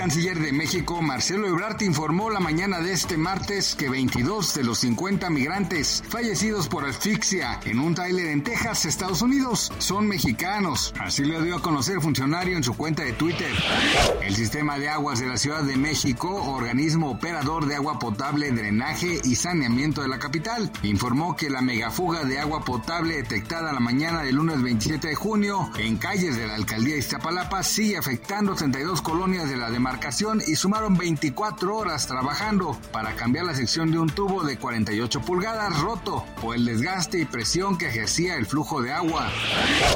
Canciller de México, Marcelo Ebrard, informó la mañana de este martes que 22 de los 50 migrantes fallecidos por asfixia en un tráiler en Texas, Estados Unidos, son mexicanos. Así lo dio a conocer el funcionario en su cuenta de Twitter. El sistema de aguas de la Ciudad de México, organismo operador de agua potable, drenaje y saneamiento de la capital, informó que la megafuga de agua potable detectada la mañana del lunes 27 de junio en calles de la alcaldía Iztapalapa sigue afectando 32 colonias de la y sumaron 24 horas trabajando para cambiar la sección de un tubo de 48 pulgadas roto por el desgaste y presión que ejercía el flujo de agua.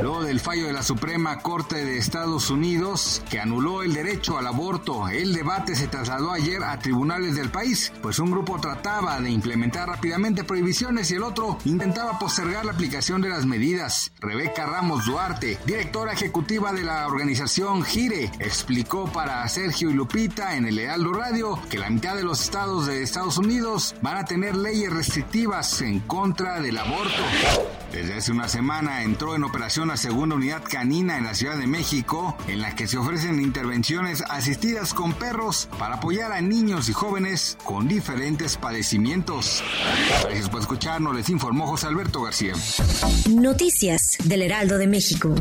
Luego del fallo de la Suprema Corte de Estados Unidos que anuló el derecho al aborto, el debate se trasladó ayer a tribunales del país, pues un grupo trataba de implementar rápidamente prohibiciones y el otro intentaba postergar la aplicación de las medidas. Rebeca Ramos Duarte, directora ejecutiva de la organización GIRE, explicó para Sergio y Lupita en el Heraldo Radio que la mitad de los estados de Estados Unidos van a tener leyes restrictivas en contra del aborto. Desde hace una semana entró en operación la segunda unidad canina en la Ciudad de México, en la que se ofrecen intervenciones asistidas con perros para apoyar a niños y jóvenes con diferentes padecimientos. Gracias por escucharnos, les informó José Alberto García. Noticias del Heraldo de México.